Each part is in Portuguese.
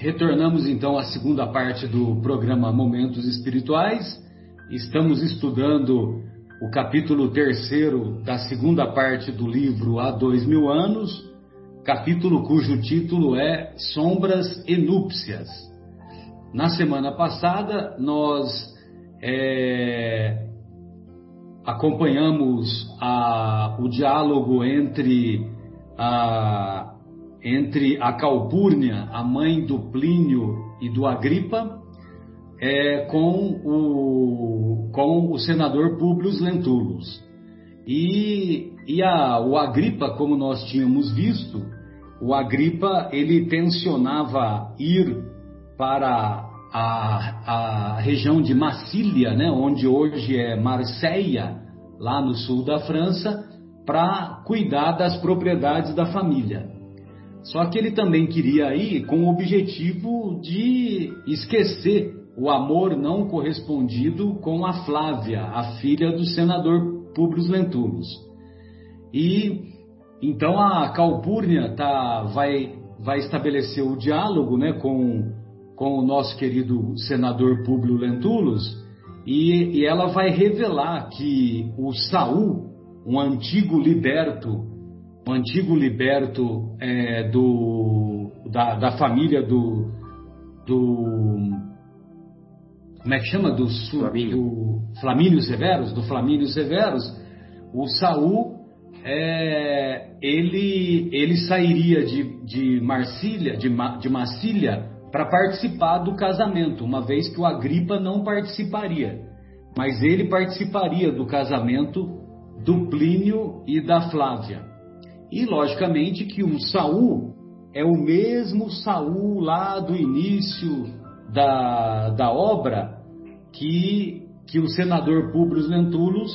Retornamos então à segunda parte do programa Momentos Espirituais. Estamos estudando o capítulo terceiro da segunda parte do livro Há Dois Mil Anos, capítulo cujo título é Sombras e Núpcias. Na semana passada, nós é, acompanhamos a, o diálogo entre a, entre a Calpurnia, a mãe do Plínio e do Agripa, é, com, o, com o senador Públio Lentulus. E, e a, o Agripa, como nós tínhamos visto, o Agripa ele tensionava ir para a, a região de Massília, né, onde hoje é Marseille, lá no sul da França, para cuidar das propriedades da família. Só que ele também queria ir com o objetivo de esquecer o amor não correspondido com a Flávia, a filha do senador Publius Lentulus. E então a Calpurnia tá, vai, vai estabelecer o diálogo né, com, com o nosso querido senador Publio Lentulus e, e ela vai revelar que o Saul, um antigo liberto um antigo liberto é, do, da, da, família do, do. Como é que chama? Do, Flamínio. do Flamínio Severus, do Flamínio Severus, o Saul é, ele, ele sairia de, de Marcília, de, de Massília para participar do casamento, uma vez que o Agripa não participaria. Mas ele participaria do casamento do Plínio e da Flávia. E logicamente que o Saul é o mesmo Saul lá do início da, da obra que, que o senador Publius Lentulus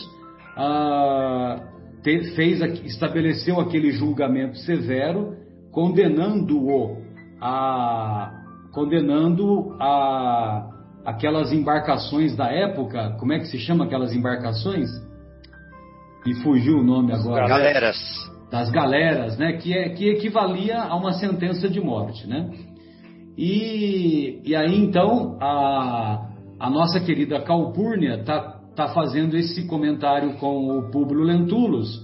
ah, fez, estabeleceu aquele julgamento severo, condenando-o a condenando a aquelas embarcações da época, como é que se chama aquelas embarcações? E fugiu o nome agora. Galeras das galeras, né, que, é, que equivalia a uma sentença de morte, né? E, e aí então a, a nossa querida Calpurnia está tá fazendo esse comentário com o Públio Lentulus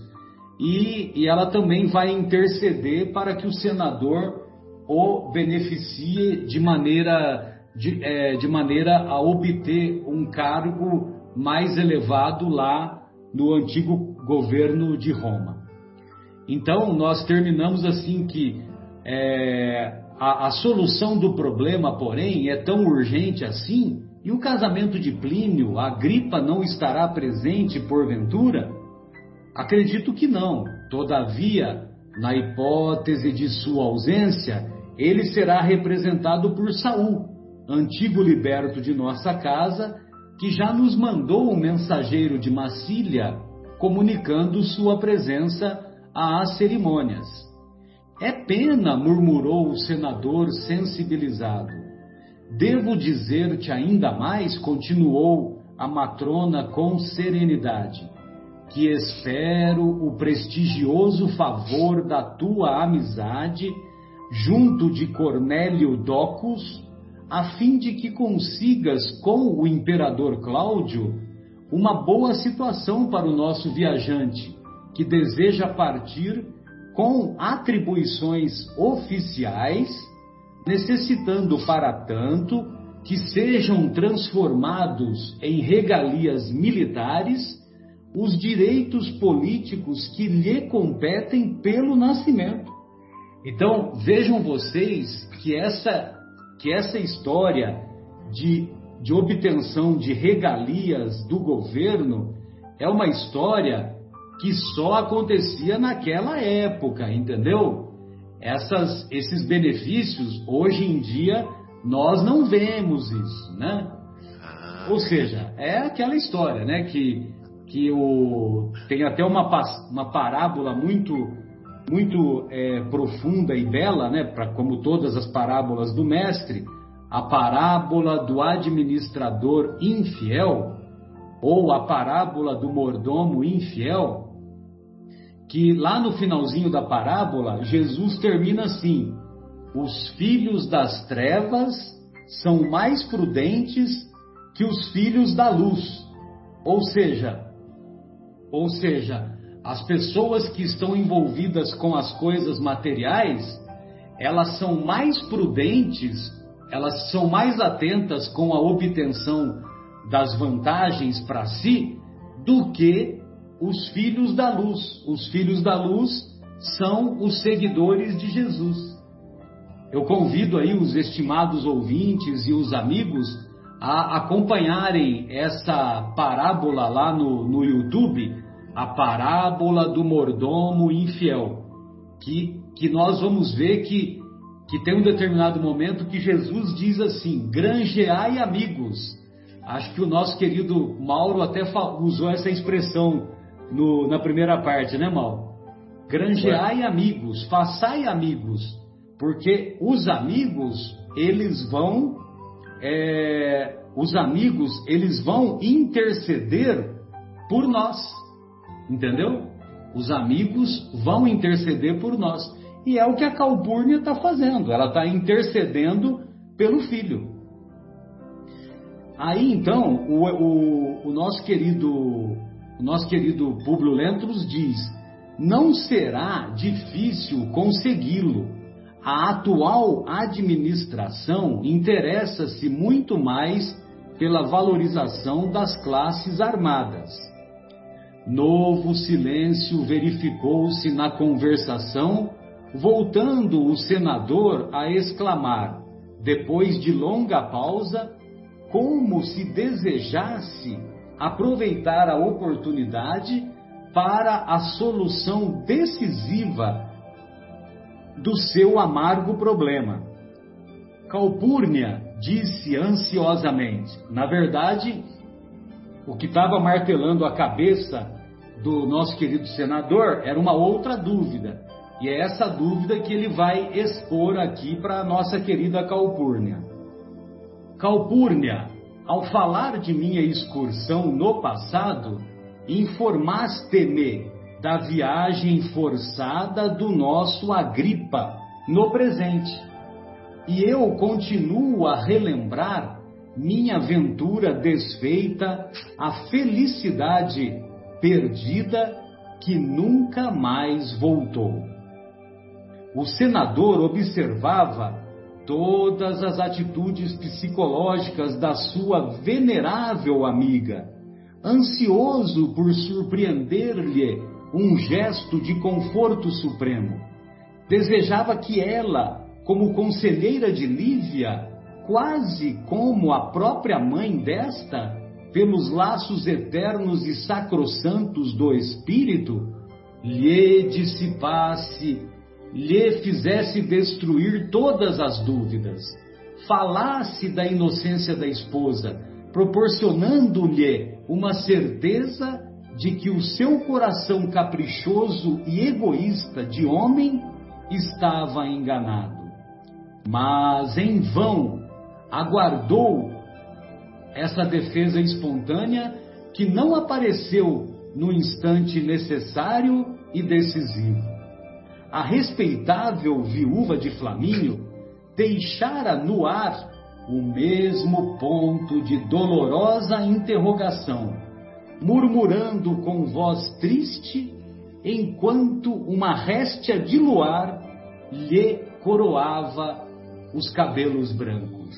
e, e ela também vai interceder para que o senador o beneficie de maneira, de, é, de maneira a obter um cargo mais elevado lá no antigo governo de Roma. Então, nós terminamos assim que é, a, a solução do problema, porém, é tão urgente assim, e o casamento de Plínio, a gripa não estará presente porventura? Acredito que não. Todavia, na hipótese de sua ausência, ele será representado por Saul, antigo liberto de nossa casa, que já nos mandou um mensageiro de Massília comunicando sua presença às cerimônias. É pena, murmurou o senador sensibilizado. Devo dizer-te ainda mais, continuou a matrona com serenidade, que espero o prestigioso favor da tua amizade junto de Cornélio Docus, a fim de que consigas com o imperador Cláudio uma boa situação para o nosso viajante, que deseja partir com atribuições oficiais, necessitando, para tanto, que sejam transformados em regalias militares os direitos políticos que lhe competem pelo nascimento. Então, vejam vocês que essa, que essa história de, de obtenção de regalias do governo é uma história que só acontecia naquela época, entendeu? Essas, esses benefícios, hoje em dia, nós não vemos isso, né? Ah. Ou seja, é aquela história, né? Que, que o, tem até uma, uma parábola muito muito é, profunda e bela, né? Pra, como todas as parábolas do mestre, a parábola do administrador infiel ou a parábola do mordomo infiel, que lá no finalzinho da parábola, Jesus termina assim: os filhos das trevas são mais prudentes que os filhos da luz. Ou seja, ou seja, as pessoas que estão envolvidas com as coisas materiais, elas são mais prudentes, elas são mais atentas com a obtenção das vantagens para si do que os filhos da luz. Os filhos da luz são os seguidores de Jesus. Eu convido aí os estimados ouvintes e os amigos a acompanharem essa parábola lá no, no YouTube, a parábola do mordomo infiel, que, que nós vamos ver que, que tem um determinado momento que Jesus diz assim: granjeai amigos. Acho que o nosso querido Mauro até usou essa expressão no, na primeira parte, né, Mauro? Granjeai amigos, façai amigos, porque os amigos, eles vão, é, os amigos, eles vão interceder por nós, entendeu? Os amigos vão interceder por nós. E é o que a Calpurnia está fazendo, ela está intercedendo pelo filho. Aí então, o, o, o nosso querido o nosso querido Públio Lentulus diz: não será difícil consegui-lo. A atual administração interessa-se muito mais pela valorização das classes armadas. Novo silêncio verificou-se na conversação, voltando o senador a exclamar, depois de longa pausa, como se desejasse aproveitar a oportunidade para a solução decisiva do seu amargo problema. Calpurnia disse ansiosamente: na verdade, o que estava martelando a cabeça do nosso querido senador era uma outra dúvida. E é essa dúvida que ele vai expor aqui para a nossa querida Calpurnia. Calpurnia, ao falar de minha excursão no passado, informaste-me da viagem forçada do nosso Agripa no presente. E eu continuo a relembrar minha aventura desfeita, a felicidade perdida que nunca mais voltou. O senador observava todas as atitudes psicológicas da sua venerável amiga, ansioso por surpreender-lhe um gesto de conforto supremo. Desejava que ela, como conselheira de Lívia, quase como a própria mãe desta, pelos laços eternos e sacrossantos do espírito, lhe dissipasse lhe fizesse destruir todas as dúvidas, falasse da inocência da esposa, proporcionando-lhe uma certeza de que o seu coração caprichoso e egoísta de homem estava enganado. Mas em vão aguardou essa defesa espontânea que não apareceu no instante necessário e decisivo a respeitável viúva de Flamínio deixara no ar o mesmo ponto de dolorosa interrogação, murmurando com voz triste, enquanto uma réstia de luar lhe coroava os cabelos brancos.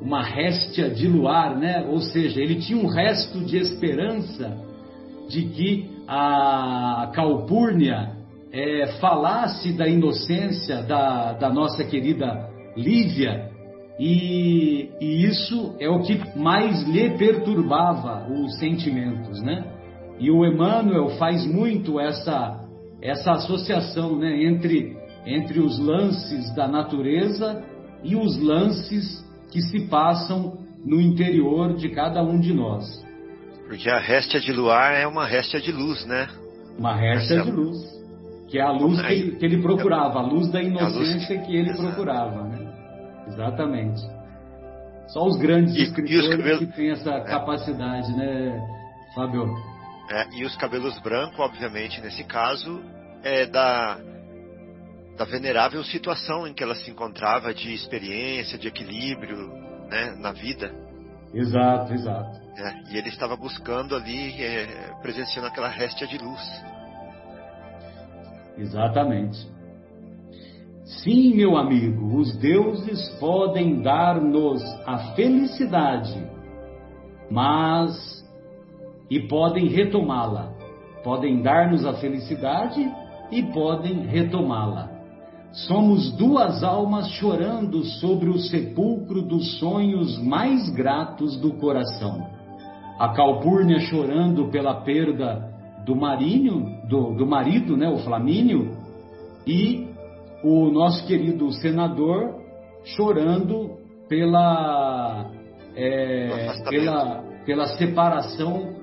Uma réstia de luar, né? Ou seja, ele tinha um resto de esperança de que a Calpurnia é, falasse da inocência da, da nossa querida Lívia, e, e, isso é o que mais lhe perturbava os sentimentos, né? E o Emmanuel faz muito essa, essa associação né, entre, entre os lances da natureza e os lances que se passam no interior de cada um de nós. Porque a réstia de luar é uma réstia de luz, né? Uma réstia de luz. Que é a luz que ele, que ele procurava, a luz da inocência que ele procurava, né? Exatamente. Só os grandes e, escritores e cabelos... que têm essa é. capacidade, né, Fábio? É, e os cabelos brancos, obviamente, nesse caso, é da, da venerável situação em que ela se encontrava de experiência, de equilíbrio né, na vida. Exato, exato. É, e ele estava buscando ali, é, presenciando aquela réstia de luz. Exatamente. Sim, meu amigo, os deuses podem dar-nos a felicidade, mas. e podem retomá-la. Podem dar-nos a felicidade e podem retomá-la. Somos duas almas chorando sobre o sepulcro dos sonhos mais gratos do coração. A Calpurnia chorando pela perda do marinho, do, do marido, né, o Flamínio, e o nosso querido senador chorando pela, é, pela, pela separação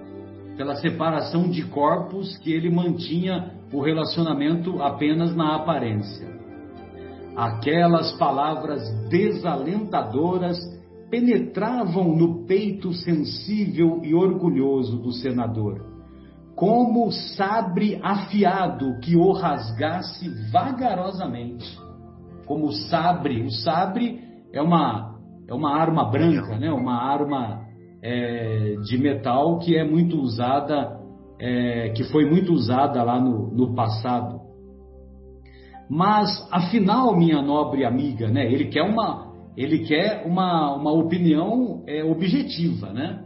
pela separação de corpos que ele mantinha o relacionamento apenas na aparência. Aquelas palavras desalentadoras penetravam no peito sensível e orgulhoso do senador, como sabre afiado que o rasgasse vagarosamente. Como sabre, o sabre é uma é uma arma branca, né? Uma arma é, de metal que é muito usada, é, que foi muito usada lá no, no passado. Mas, afinal, minha nobre amiga, né? Ele quer uma, ele quer uma, uma opinião é, objetiva, né?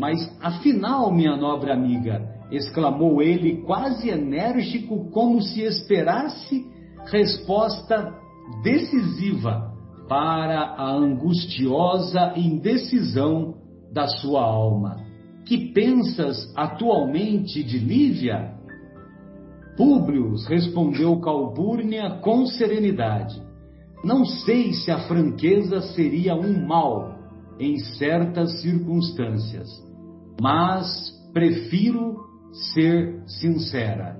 Mas, afinal, minha nobre amiga, exclamou ele, quase enérgico, como se esperasse resposta decisiva para a angustiosa indecisão da sua alma. Que pensas atualmente de Lívia? Públio respondeu Calpurnia com serenidade. Não sei se a franqueza seria um mal em certas circunstâncias, mas prefiro ser sincera.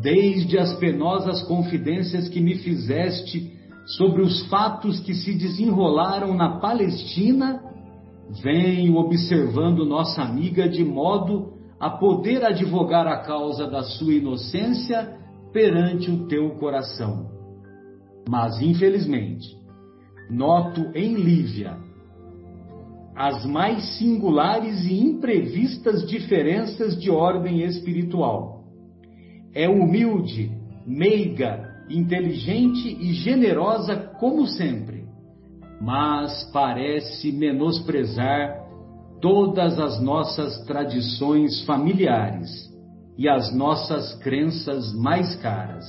Desde as penosas confidências que me fizeste sobre os fatos que se desenrolaram na Palestina, venho observando nossa amiga de modo a poder advogar a causa da sua inocência perante o teu coração. Mas, infelizmente, noto em Lívia as mais singulares e imprevistas diferenças de ordem espiritual. É humilde, meiga, inteligente e generosa como sempre mas parece menosprezar todas as nossas tradições familiares e as nossas crenças mais caras.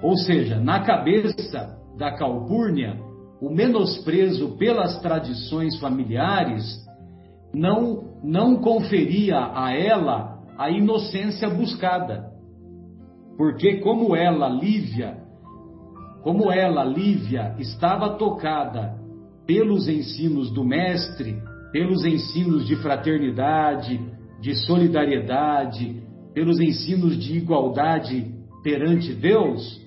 Ou seja, na cabeça da Calpurnia, o menosprezo pelas tradições familiares não, não conferia a ela a inocência buscada. Porque como ela, Lívia, como ela, Lívia, estava tocada pelos ensinos do Mestre, pelos ensinos de fraternidade, de solidariedade, pelos ensinos de igualdade perante Deus,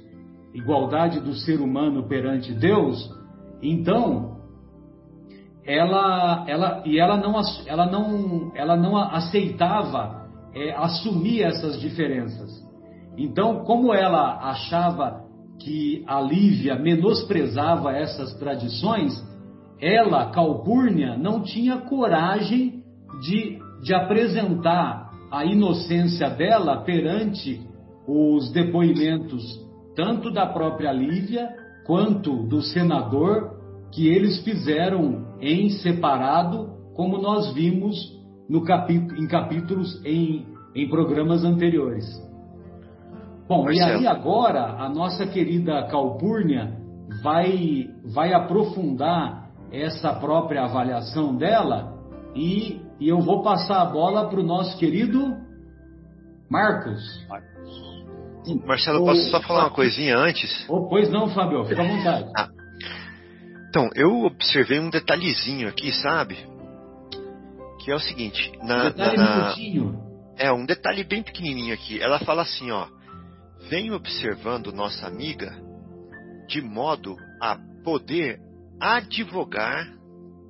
igualdade do ser humano perante Deus, então ela, ela e ela não, ela não, ela não aceitava é, assumir essas diferenças. Então, como ela achava que a Lívia menosprezava essas tradições, ela, Calpurnia, não tinha coragem de, de apresentar a inocência dela perante os depoimentos tanto da própria Lívia quanto do senador que eles fizeram em separado, como nós vimos no capítulo, em capítulos em, em programas anteriores. Bom, Marcelo. e aí agora a nossa querida Calpurnia vai, vai aprofundar essa própria avaliação dela e, e eu vou passar a bola para o nosso querido Marcos. Marcelo, o, posso só falar uma coisinha antes? Oh, pois não, Fábio, fica à vontade. Então, eu observei um detalhezinho aqui, sabe? Que é o seguinte, na, detalhe na, é um detalhe bem pequenininho aqui. Ela fala assim, ó: "Venho observando nossa amiga de modo a poder advogar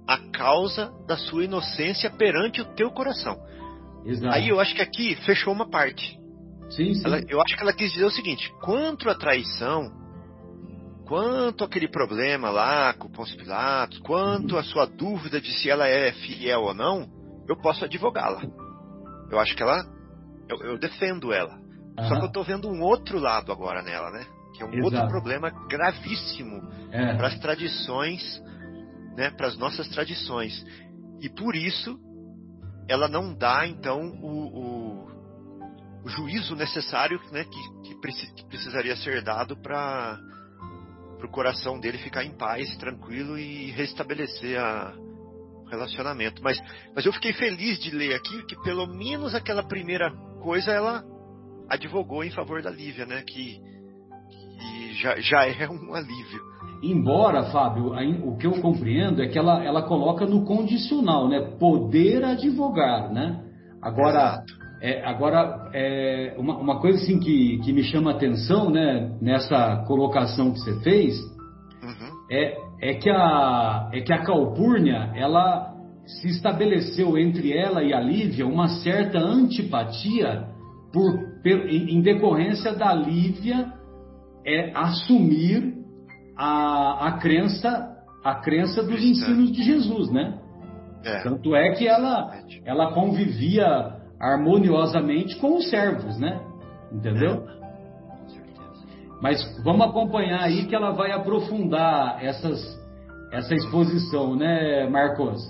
a causa da sua inocência perante o teu coração. Exato. Aí eu acho que aqui fechou uma parte. Sim, sim. Ela, eu acho que ela quis dizer o seguinte: quanto à traição, quanto aquele problema lá com o Pôncio Pilatos, quanto a sua dúvida de se ela é fiel ou não, eu posso advogá-la. Eu acho que ela. Eu, eu defendo ela. Uhum. Só que eu estou vendo um outro lado agora nela, né? Que é um Exato. outro problema gravíssimo é. para as tradições, né? Para as nossas tradições. E por isso ela não dá, então, o, o, o juízo necessário né, que, que, que precisaria ser dado para o coração dele ficar em paz, tranquilo e restabelecer a, o relacionamento. Mas, mas eu fiquei feliz de ler aqui que pelo menos aquela primeira coisa ela advogou em favor da Lívia, né? Que, que já, já é um alívio. Embora, Fábio, o que eu compreendo é que ela, ela coloca no condicional, né? Poder advogar, né? Agora, é, agora é, uma, uma, coisa assim que, que me chama atenção, né? Nessa colocação que você fez, uhum. é, é, que a, é que a Calpurnia, ela se estabeleceu entre ela e a Lívia uma certa antipatia por, em decorrência da Lívia é, assumir a, a crença a crença dos ensinos de Jesus, né? É. Tanto é que ela ela convivia harmoniosamente com os servos, né? Entendeu? É. Mas vamos acompanhar aí que ela vai aprofundar essas, essa exposição, né, Marcos?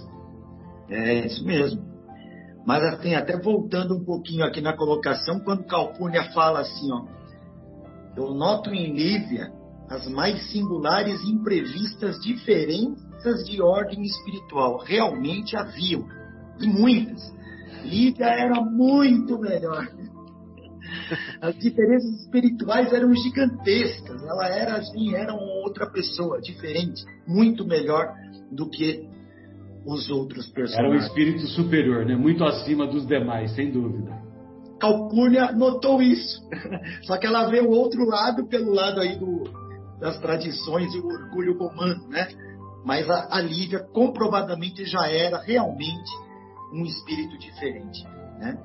É isso mesmo. Mas assim, até voltando um pouquinho aqui na colocação, quando Calpurnia fala assim, ó, eu noto em Lívia as mais singulares e imprevistas diferenças de ordem espiritual. Realmente haviam, e muitas. Lívia era muito melhor. As diferenças espirituais eram gigantescas. Ela era assim, era uma outra pessoa, diferente, muito melhor do que os outros personagens. Era um espírito superior, né? Muito acima dos demais, sem dúvida. Calpurnia notou isso. Só que ela vê o outro lado pelo lado aí do, das tradições e o orgulho romano, né? Mas a, a Lívia comprovadamente já era realmente um espírito diferente, né?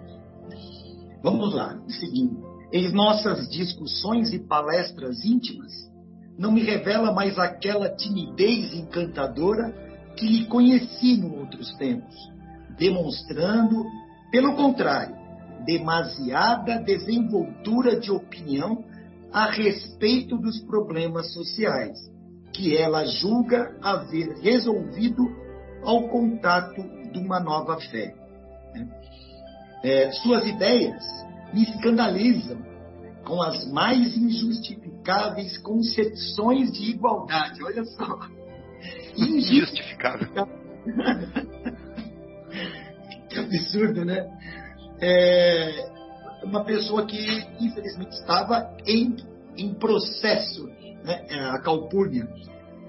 Vamos lá, seguindo. Em nossas discussões e palestras íntimas, não me revela mais aquela timidez encantadora que lhe conheci em outros tempos, demonstrando, pelo contrário, demasiada desenvoltura de opinião a respeito dos problemas sociais, que ela julga haver resolvido ao contato de uma nova fé. Né? É, suas ideias me escandalizam com as mais injustificáveis concepções de igualdade. Olha só. Injustificável. que absurdo, né? É, uma pessoa que, infelizmente, estava em, em processo. Né? É, a Calpurnia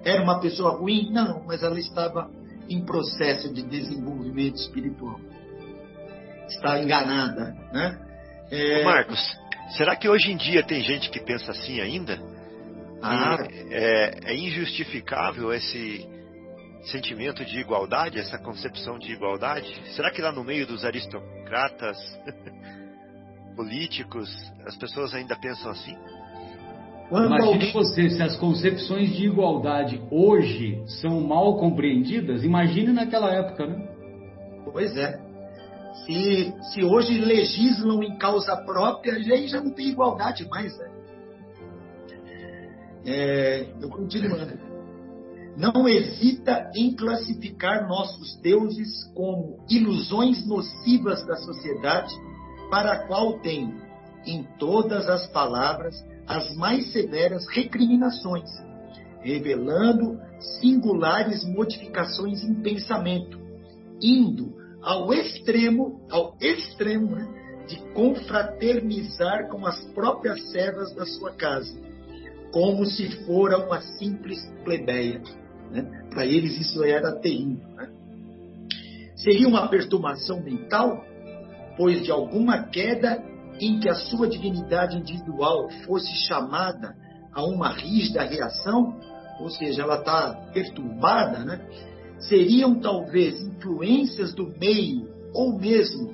era uma pessoa ruim? Não, mas ela estava em processo de desenvolvimento espiritual. Está enganada. Né? É... Marcos, será que hoje em dia tem gente que pensa assim ainda? Ah. É, é injustificável esse sentimento de igualdade, essa concepção de igualdade? Será que lá no meio dos aristocratas políticos, as pessoas ainda pensam assim? Imagine alguém... você, se as concepções de igualdade hoje são mal compreendidas, imagine naquela época, né? Pois é. Se, se hoje legislam em causa própria, aí já não tem igualdade mais, né? É, eu continuando. Não hesita em classificar nossos deuses como ilusões nocivas da sociedade para a qual tem, em todas as palavras, as mais severas recriminações, revelando singulares modificações em pensamento, indo ao extremo, ao extremo né, de confraternizar com as próprias servas da sua casa, como se fora uma simples plebeia. Né? Para eles isso era terrível. Né? Seria uma perturbação mental pois de alguma queda em que a sua divinidade individual fosse chamada a uma rígida reação, ou seja, ela está perturbada, né? seriam talvez influências do meio ou mesmo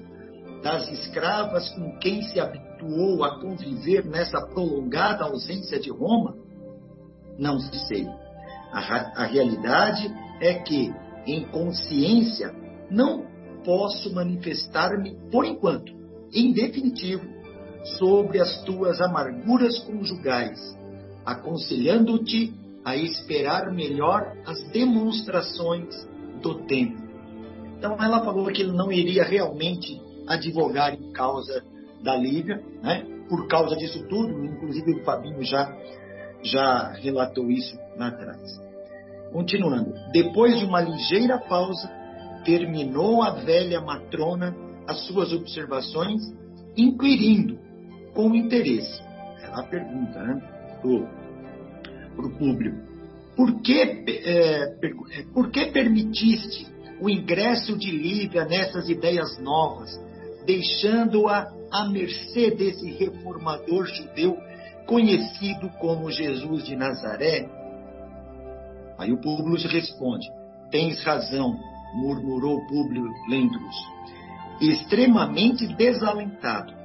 das escravas com quem se habituou a conviver nessa prolongada ausência de Roma? Não sei. A, a realidade é que, em consciência, não posso manifestar-me, por enquanto, em definitivo, sobre as tuas amarguras conjugais, aconselhando-te a esperar melhor as demonstrações do tempo. Então ela falou que ele não iria realmente advogar em causa da Lívia, né? por causa disso tudo, inclusive o Fabinho já, já relatou isso lá atrás. Continuando, depois de uma ligeira pausa, terminou a velha matrona as suas observações, inquirindo com interesse. Ela pergunta né, para o público: por que, é, é, por que permitiste o ingresso de Lívia nessas ideias novas, deixando-a à mercê desse reformador judeu conhecido como Jesus de Nazaré? Aí o Públio responde: Tens razão, murmurou Públio Lentulus, extremamente desalentado.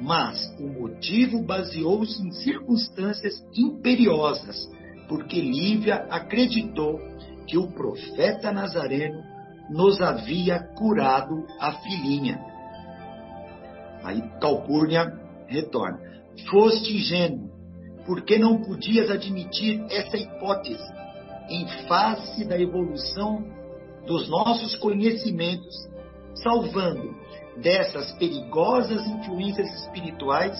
Mas o motivo baseou-se em circunstâncias imperiosas, porque Lívia acreditou que o profeta Nazareno nos havia curado a filhinha. Aí Calpurnia retorna. Foste ingênuo, porque não podias admitir essa hipótese em face da evolução dos nossos conhecimentos, salvando dessas perigosas influências espirituais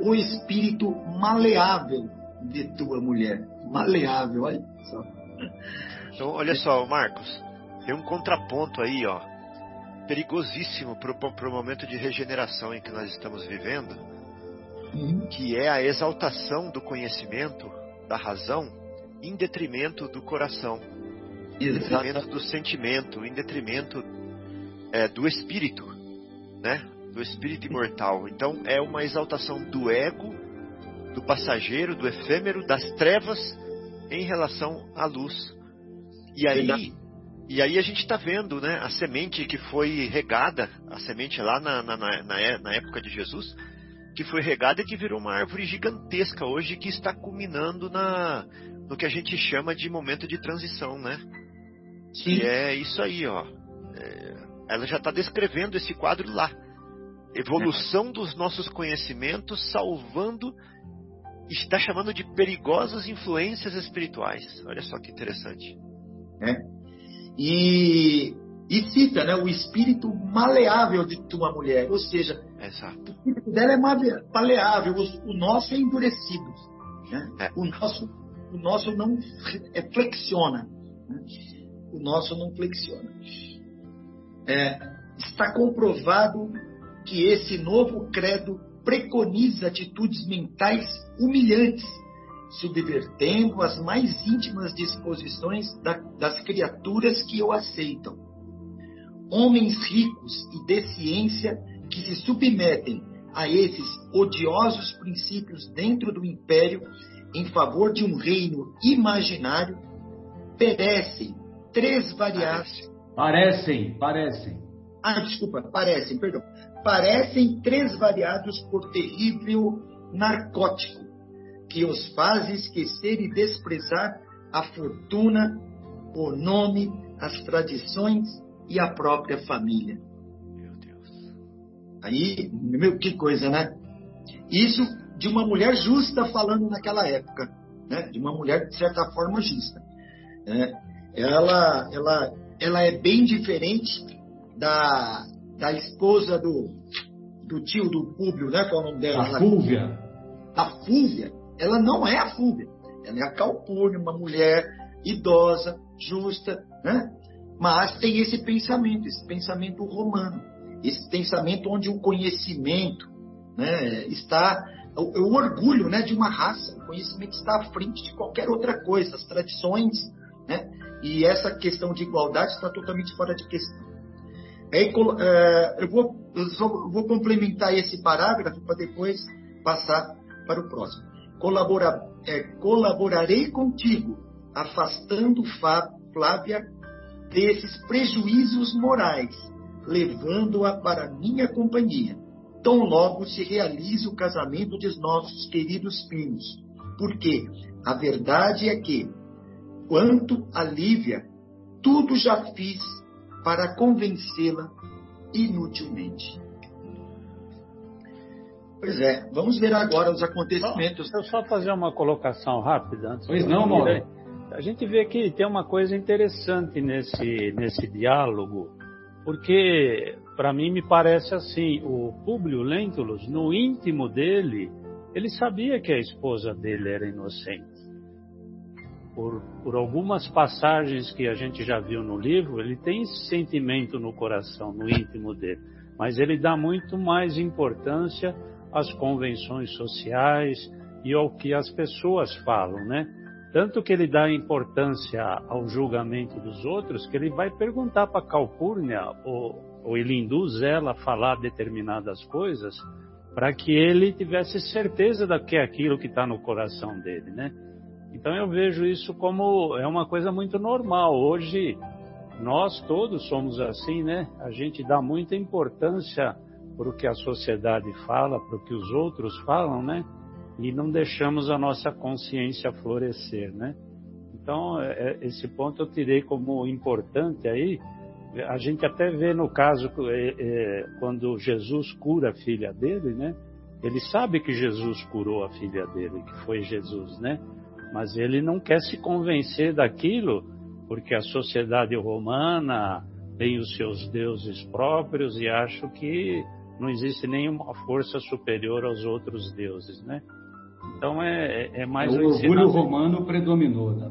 o espírito maleável de tua mulher. Maleável, olha só. Então, olha só, Marcos, tem um contraponto aí, ó, perigosíssimo para o momento de regeneração em que nós estamos vivendo, uhum. que é a exaltação do conhecimento, da razão, em detrimento do coração, em detrimento do sentimento, em detrimento é, do espírito, né? Do espírito imortal. Então é uma exaltação do ego, do passageiro, do efêmero, das trevas em relação à luz. E aí, e aí a gente está vendo, né, a semente que foi regada, a semente lá na, na, na, na época de Jesus, que foi regada e que virou uma árvore gigantesca hoje que está culminando na, no que a gente chama de momento de transição, né? Sim. E é isso aí, ó. É, ela já está descrevendo esse quadro lá. Evolução dos nossos conhecimentos, salvando, está chamando de perigosas influências espirituais. Olha só que interessante. É. E, e cita né, o espírito maleável de tua mulher, ou seja, Exato. o espírito dela é maleável, o, o nosso é endurecido. Né? É. O, nosso, o nosso não é, flexiona. Né? O nosso não flexiona. É, está comprovado que esse novo credo preconiza atitudes mentais humilhantes subvertendo as mais íntimas disposições da, das criaturas que o aceitam. Homens ricos e de ciência que se submetem a esses odiosos princípios dentro do império em favor de um reino imaginário perecem três. Parecem, parecem. Ah, desculpa, parecem, perdão. Parecem três variados por terrível narcótico que os faz esquecer e desprezar a fortuna, o nome, as tradições e a própria família. Meu Deus. Aí, meu, que coisa, né? Isso de uma mulher justa falando naquela época, né? De uma mulher de certa forma justa. Né? Ela, ela, ela é bem diferente da, da esposa do, do tio do Públio, né? Qual é o nome dela? A Fúvia. A Fúvia ela não é a Fúvia. Ela é a Calpurnia, uma mulher idosa, justa, né? mas tem esse pensamento, esse pensamento romano, esse pensamento onde o conhecimento né, está, o, o, orgulho né, de uma raça, o conhecimento está à frente de qualquer outra coisa, as tradições, né, e essa questão de igualdade está totalmente fora de questão. Aí, é, eu, vou, eu vou complementar esse parágrafo para depois passar para o próximo colabora, é, colaborarei contigo, afastando Flávia desses prejuízos morais, levando-a para minha companhia. Tão logo se realize o casamento de nossos queridos filhos. Porque a verdade é que, quanto a Lívia, tudo já fiz para convencê-la inutilmente. Pois é, vamos ver agora os acontecimentos. Deixa eu só fazer uma colocação rápida antes. Pois não, Mauro. A gente vê que tem uma coisa interessante nesse, nesse diálogo, porque para mim me parece assim, o Públio Lentulus, no íntimo dele, ele sabia que a esposa dele era inocente. Por, por algumas passagens que a gente já viu no livro, ele tem esse sentimento no coração, no íntimo dele. Mas ele dá muito mais importância às convenções sociais e ao que as pessoas falam, né? Tanto que ele dá importância ao julgamento dos outros, que ele vai perguntar para Calpurnia, ou, ou ele induz ela a falar determinadas coisas, para que ele tivesse certeza de que é aquilo que está no coração dele, né? Então eu vejo isso como é uma coisa muito normal. Hoje nós todos somos assim, né? A gente dá muita importância para o que a sociedade fala, para o que os outros falam, né? e não deixamos a nossa consciência florescer, né? Então, é, é, esse ponto eu tirei como importante aí. A gente até vê no caso, é, quando Jesus cura a filha dele, né? Ele sabe que Jesus curou a filha dele, que foi Jesus, né? Mas ele não quer se convencer daquilo, porque a sociedade romana tem os seus deuses próprios e acha que não existe nenhuma força superior aos outros deuses, né? Então é, é, é mais é o orgulho romano predominou. Né?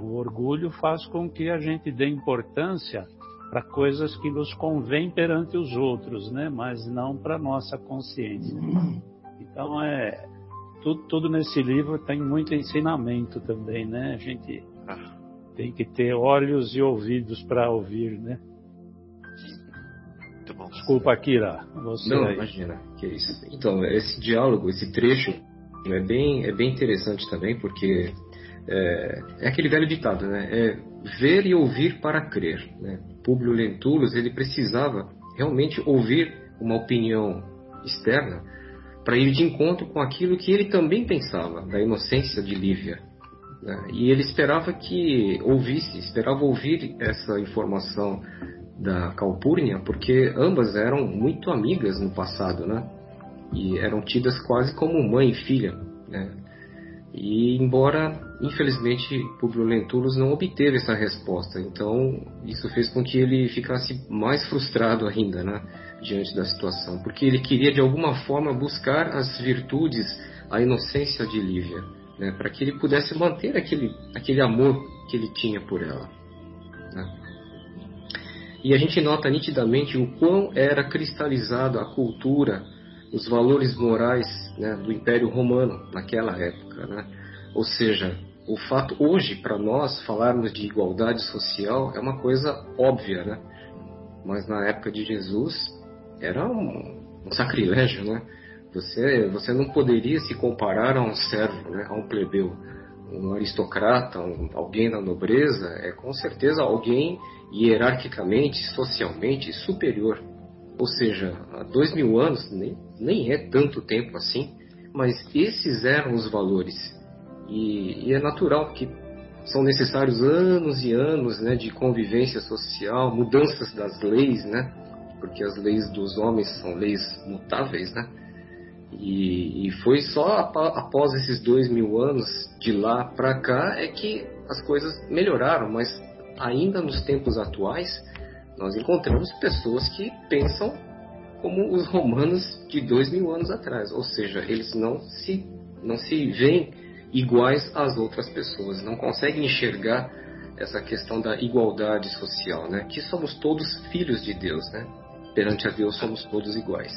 O orgulho faz com que a gente dê importância para coisas que nos convém perante os outros, né? Mas não para nossa consciência. Então é tudo, tudo nesse livro tem muito ensinamento também, né? A gente tem que ter olhos e ouvidos para ouvir, né? Desculpa, Kira. Você Não, aí. imagina, que isso. Então, esse diálogo, esse trecho é bem, é bem interessante também, porque é, é aquele velho ditado, né? É ver e ouvir para crer. Né? Publio Lentulus, ele precisava realmente ouvir uma opinião externa para ir de encontro com aquilo que ele também pensava, da inocência de Lívia. Né? E ele esperava que ouvisse, esperava ouvir essa informação da Calpurnia, porque ambas eram muito amigas no passado, né? e eram tidas quase como mãe e filha. Né? E embora, infelizmente, Publio Lentulus não obteve essa resposta, então isso fez com que ele ficasse mais frustrado ainda, né, diante da situação, porque ele queria de alguma forma buscar as virtudes, a inocência de Lívia, né, para que ele pudesse manter aquele, aquele amor que ele tinha por ela. Né. E a gente nota nitidamente o quão era cristalizado a cultura os valores morais né, do Império Romano naquela época. Né? Ou seja, o fato hoje para nós falarmos de igualdade social é uma coisa óbvia, né? Mas na época de Jesus era um, um sacrilégio, né? Você você não poderia se comparar a um servo, né? A um plebeu, um aristocrata, um, alguém da nobreza é com certeza alguém hierarquicamente, socialmente superior ou seja, há dois mil anos, nem, nem é tanto tempo assim, mas esses eram os valores. E, e é natural que são necessários anos e anos né, de convivência social, mudanças das leis, né? Porque as leis dos homens são leis mutáveis, né? E, e foi só após esses dois mil anos de lá para cá é que as coisas melhoraram, mas ainda nos tempos atuais nós encontramos pessoas que pensam como os romanos de dois mil anos atrás, ou seja, eles não se, não se veem iguais às outras pessoas, não conseguem enxergar essa questão da igualdade social, né? Que somos todos filhos de Deus, né? Perante a Deus somos todos iguais.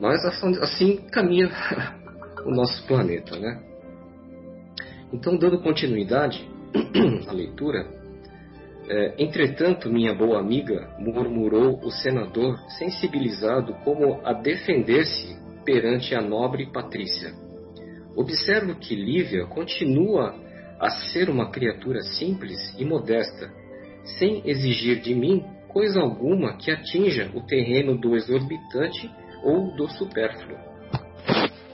Mas assim caminha o nosso planeta, né? Então, dando continuidade à leitura, é, entretanto, minha boa amiga, murmurou o senador, sensibilizado como a defender-se perante a nobre Patrícia. Observo que Lívia continua a ser uma criatura simples e modesta, sem exigir de mim coisa alguma que atinja o terreno do exorbitante ou do supérfluo.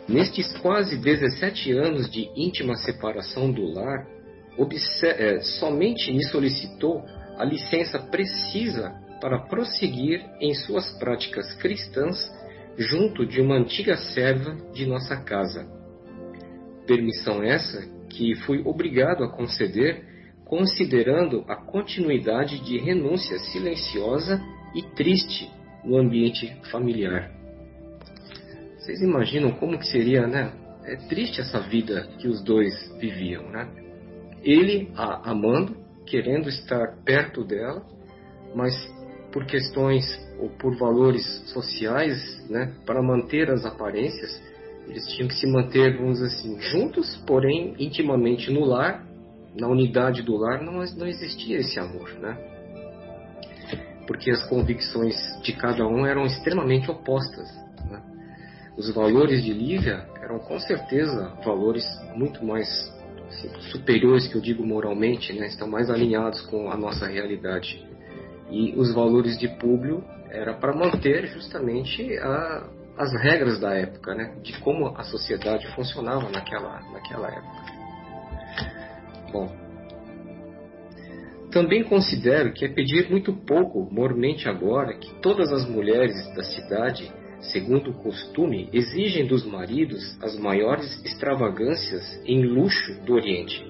Nestes quase 17 anos de íntima separação do lar, é, somente me solicitou a licença precisa para prosseguir em suas práticas cristãs junto de uma antiga serva de nossa casa. Permissão essa que fui obrigado a conceder, considerando a continuidade de renúncia silenciosa e triste no ambiente familiar. Vocês imaginam como que seria, né? É triste essa vida que os dois viviam, né? Ele a amando, querendo estar perto dela, mas por questões ou por valores sociais, né, para manter as aparências, eles tinham que se manter, vamos assim, juntos, porém intimamente no lar, na unidade do lar, não, não existia esse amor, né? Porque as convicções de cada um eram extremamente opostas. Né? Os valores de Lívia eram com certeza valores muito mais assim, superiores, que eu digo moralmente, né? estão mais alinhados com a nossa realidade. E os valores de Públio era para manter justamente a, as regras da época, né? de como a sociedade funcionava naquela, naquela época. Bom, também considero que é pedir muito pouco, mormente agora, que todas as mulheres da cidade, segundo o costume, exigem dos maridos as maiores extravagâncias em luxo do Oriente.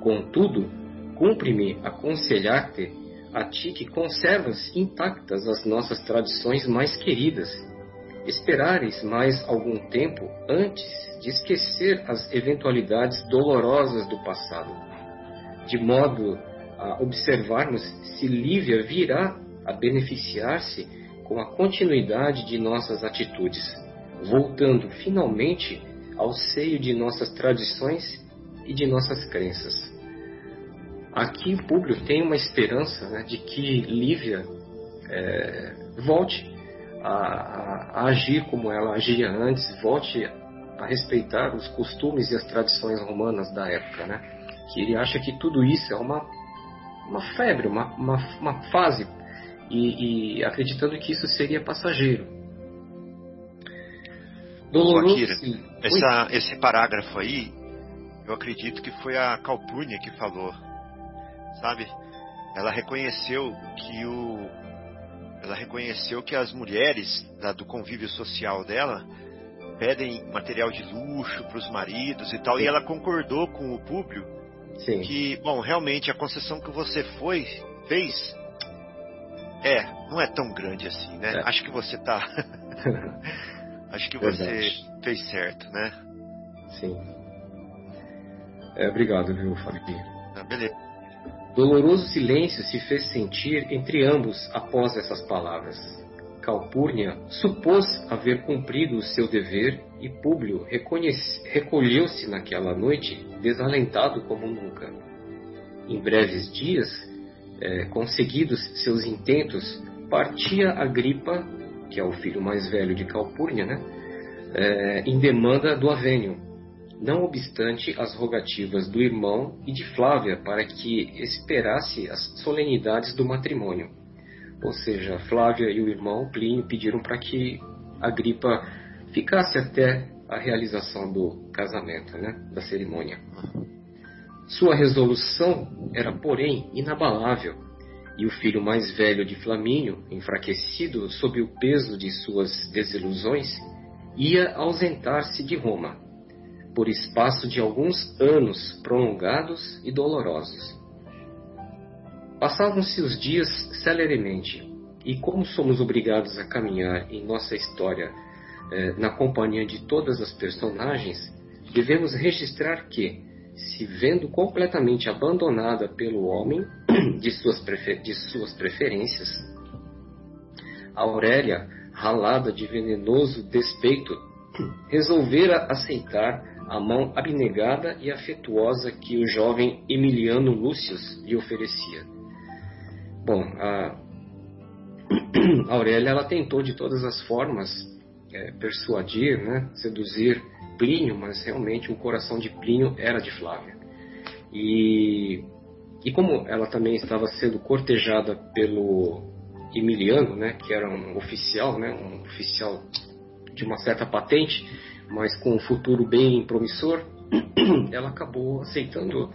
Contudo, cumpre-me aconselhar-te a ti que conservas intactas as nossas tradições mais queridas, esperares mais algum tempo antes de esquecer as eventualidades dolorosas do passado, de modo a observarmos se Lívia virá a beneficiar-se com a continuidade de nossas atitudes, voltando finalmente ao seio de nossas tradições e de nossas crenças. Aqui o público tem uma esperança né, de que Lívia é, volte a, a, agir como ela agia antes, volte a respeitar os costumes e as tradições romanas da época. Né? Que ele acha que tudo isso é uma, uma febre, uma, uma, uma fase, e, e, acreditando que isso seria passageiro. Doloroso. Akira, essa, esse parágrafo aí, eu acredito que foi a Calpurnia que falou sabe? Ela reconheceu que o ela reconheceu que as mulheres do convívio social dela pedem material de luxo para os maridos e tal, Sim. e ela concordou com o público Sim. que, bom, realmente a concessão que você foi fez é, não é tão grande assim, né? É. Acho que você tá Acho que você Verdade. fez certo, né? Sim. É, obrigado, viu, Fabinho? Ah, beleza. Doloroso silêncio se fez sentir entre ambos após essas palavras. Calpurnia supôs haver cumprido o seu dever e Públio recolheu-se naquela noite desalentado como nunca. Em breves dias, é, conseguidos seus intentos, partia Agripa, que é o filho mais velho de Calpurnia, né, é, em demanda do Avênio, não obstante as rogativas do irmão e de Flávia para que esperasse as solenidades do matrimônio. Ou seja, Flávia e o irmão Plínio pediram para que Agripa ficasse até a realização do casamento, né, da cerimônia. Sua resolução era, porém, inabalável, e o filho mais velho de Flamínio, enfraquecido sob o peso de suas desilusões, ia ausentar-se de Roma por espaço de alguns anos prolongados e dolorosos. Passavam-se os dias celeremente, e como somos obrigados a caminhar em nossa história eh, na companhia de todas as personagens, devemos registrar que, se vendo completamente abandonada pelo homem de suas, de suas preferências, Aurélia, ralada de venenoso despeito, resolvera aceitar a mão abnegada e afetuosa que o jovem Emiliano Lúcius lhe oferecia. Bom, a Aurélia ela tentou de todas as formas é, persuadir, né, seduzir Plínio, mas realmente o coração de Plínio era de Flávia. E, e como ela também estava sendo cortejada pelo Emiliano, né, que era um oficial, né, um oficial de uma certa patente, mas com um futuro bem promissor, ela acabou aceitando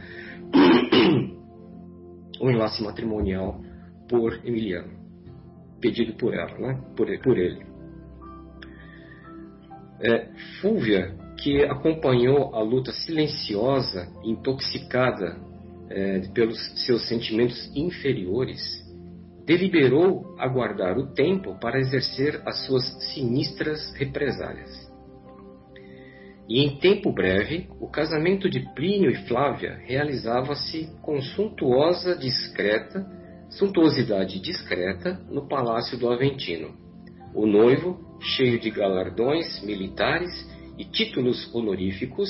o enlace matrimonial por Emiliano, pedido por ela, né? por, por ele. É, Fúvia, que acompanhou a luta silenciosa, intoxicada é, pelos seus sentimentos inferiores, deliberou aguardar o tempo para exercer as suas sinistras represálias. E em tempo breve, o casamento de Plínio e Flávia realizava-se com suntuosa discreta, suntuosidade discreta no palácio do Aventino. O noivo, cheio de galardões militares e títulos honoríficos,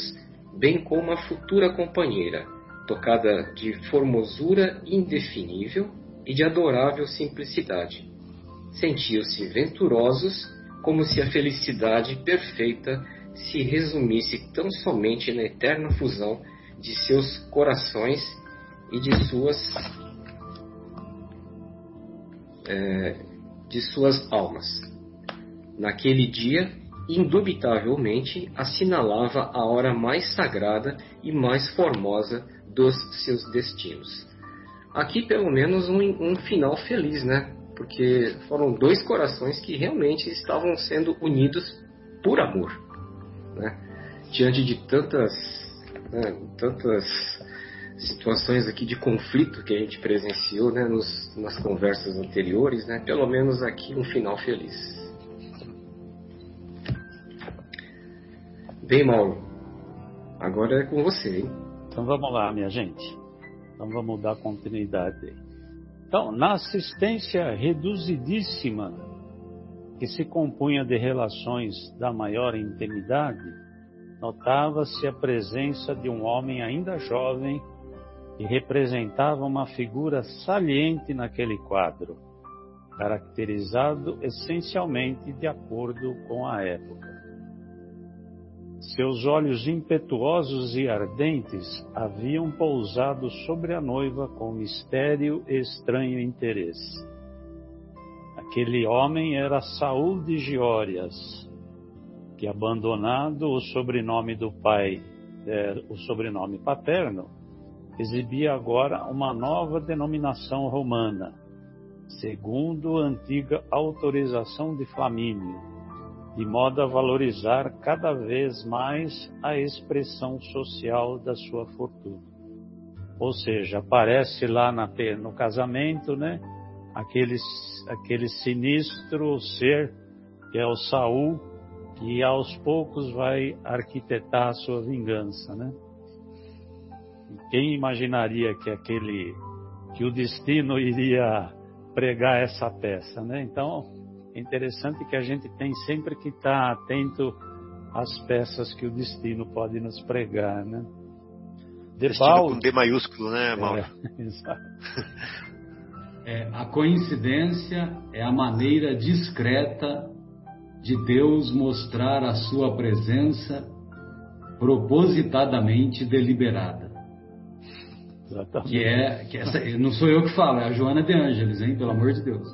bem como a futura companheira, tocada de formosura indefinível e de adorável simplicidade. Sentiam-se venturosos como se a felicidade perfeita se resumisse tão somente na eterna fusão de seus corações e de suas é, de suas almas. Naquele dia, indubitavelmente, assinalava a hora mais sagrada e mais formosa dos seus destinos. Aqui, pelo menos, um, um final feliz, né? Porque foram dois corações que realmente estavam sendo unidos por amor né? diante de tantas, né, tantas situações aqui de conflito que a gente presenciou né, nos, nas conversas anteriores, né, pelo menos aqui um final feliz. Bem, Mauro, agora é com você, hein? Então vamos lá, minha gente. Então vamos dar continuidade. Então, na assistência reduzidíssima que se compunha de relações da maior intimidade, notava-se a presença de um homem ainda jovem que representava uma figura saliente naquele quadro, caracterizado essencialmente de acordo com a época. Seus olhos impetuosos e ardentes haviam pousado sobre a noiva com mistério e estranho interesse Aquele homem era Saul de Giórias, que abandonado o sobrenome do pai, é, o sobrenome paterno, exibia agora uma nova denominação romana, segundo a antiga autorização de Flamínio, de modo a valorizar cada vez mais a expressão social da sua fortuna. Ou seja, aparece lá na, no casamento, né? Aquele, aquele sinistro ser que é o Saul, que aos poucos vai arquitetar a sua vingança, né? Quem imaginaria que aquele que o destino iria pregar essa peça, né? Então, é interessante que a gente tem sempre que estar atento às peças que o destino pode nos pregar, né? Destino com D maiúsculo, né, Mauro? É, exato. É, a coincidência é a maneira discreta de Deus mostrar a sua presença propositadamente deliberada. Exatamente. Que é, que essa, não sou eu que falo, é a Joana de Ângeles, hein? Pelo amor de Deus.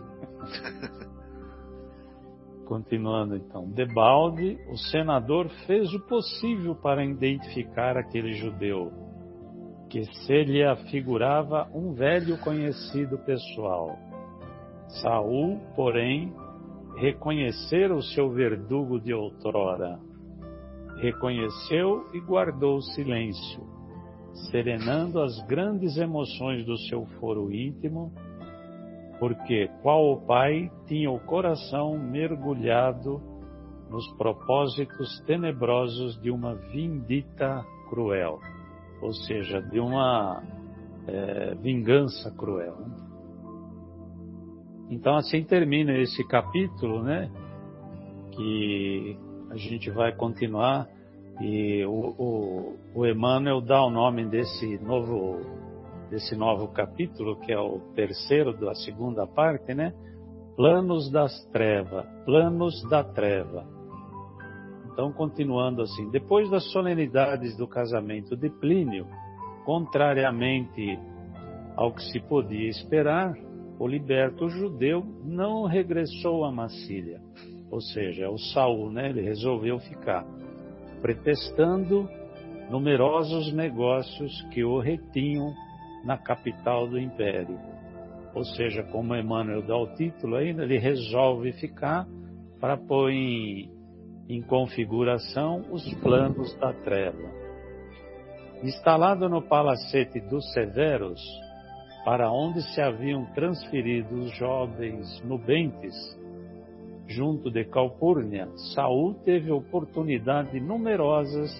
Continuando então, Debalde, o senador fez o possível para identificar aquele judeu que se lhe afigurava um velho conhecido pessoal. Saul, porém, reconhecera o seu verdugo de outrora. Reconheceu e guardou silêncio, serenando as grandes emoções do seu foro íntimo, porque, qual o pai, tinha o coração mergulhado nos propósitos tenebrosos de uma vindita cruel ou seja, de uma é, vingança cruel. Né? Então assim termina esse capítulo, né? Que a gente vai continuar e o, o, o Emmanuel dá o nome desse novo desse novo capítulo que é o terceiro da segunda parte, né? Planos das trevas, planos da treva. Então, continuando assim, depois das solenidades do casamento de Plínio, contrariamente ao que se podia esperar, o liberto judeu não regressou a Massília, ou seja, o Saul, né, ele resolveu ficar. pretextando numerosos negócios que o retinham na capital do império. Ou seja, como Emmanuel dá o título ainda, ele resolve ficar para pôr em, em configuração os planos da treva. Instalado no palacete dos Severos, para onde se haviam transferido os jovens nubentes, junto de Calpurnia, Saul teve oportunidades numerosas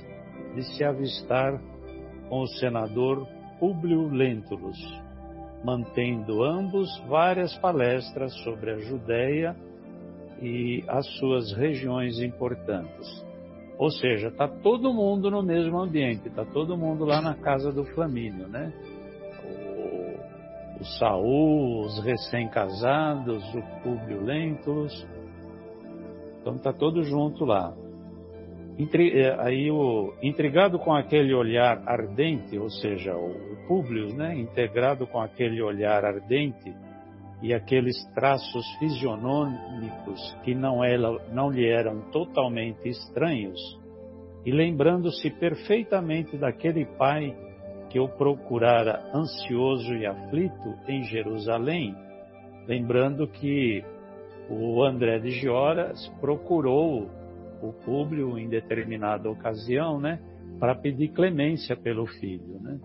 de se avistar com o senador Públio Lentulus, mantendo ambos várias palestras sobre a Judéia e as suas regiões importantes. Ou seja, está todo mundo no mesmo ambiente, está todo mundo lá na casa do Flamínio, né? O, o Saul, os recém-casados, o Públio Lentulus, então está todo junto lá. É, aí o intrigado com aquele olhar ardente, ou seja, o, o Públio, né, integrado com aquele olhar ardente e aqueles traços fisionômicos que não, ela, não lhe eram totalmente estranhos, e lembrando-se perfeitamente daquele pai que o procurara ansioso e aflito em Jerusalém, lembrando que o André de Gioras procurou o Públio em determinada ocasião, né, para pedir clemência pelo filho, né?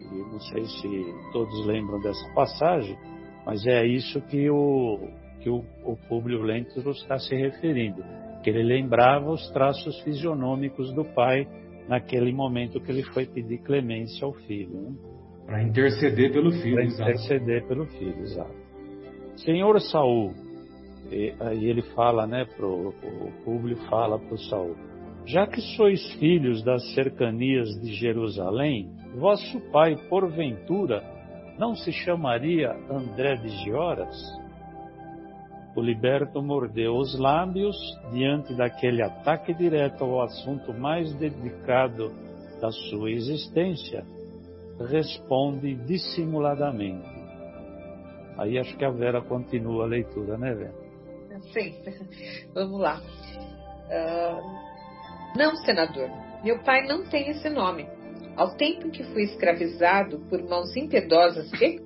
E não sei se todos lembram dessa passagem, mas é isso que o que o, o Públio Lentulus está se referindo, que ele lembrava os traços fisionômicos do pai naquele momento que ele foi pedir clemência ao filho. Né? Para interceder pelo filho, Para interceder pelo filho, exato. Senhor Saul, e, aí ele fala, né, pro, o público fala para o Saul, já que sois filhos das cercanias de Jerusalém, vosso pai, porventura, não se chamaria André de Gioras? O liberto mordeu os lábios diante daquele ataque direto ao assunto mais dedicado da sua existência. Responde dissimuladamente. Aí acho que a Vera continua a leitura, né, Vera? Sim, vamos lá. Uh, não, senador, meu pai não tem esse nome. Ao tempo que fui escravizado por mãos impiedosas de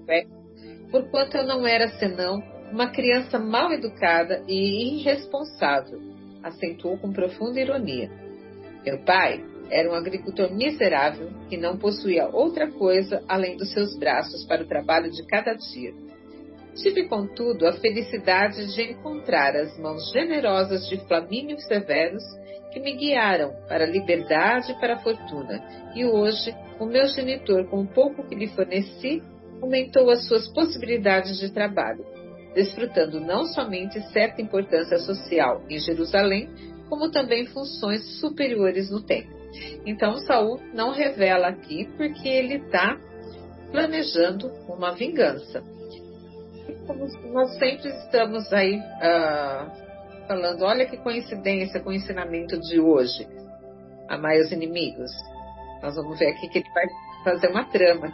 porquanto eu não era senão uma criança mal educada e irresponsável, acentuou com profunda ironia. Meu pai era um agricultor miserável que não possuía outra coisa além dos seus braços para o trabalho de cada dia Tive, contudo, a felicidade de encontrar as mãos generosas de Flamínio Severus que me guiaram para a liberdade e para a fortuna, e hoje o meu genitor, com o pouco que lhe forneci, aumentou as suas possibilidades de trabalho, desfrutando não somente certa importância social em Jerusalém, como também funções superiores no templo. Então Saul não revela aqui porque ele está planejando uma vingança como nós sempre estamos aí uh, falando, olha que coincidência com o ensinamento de hoje. Amai os inimigos. Nós vamos ver aqui que ele vai fazer uma trama.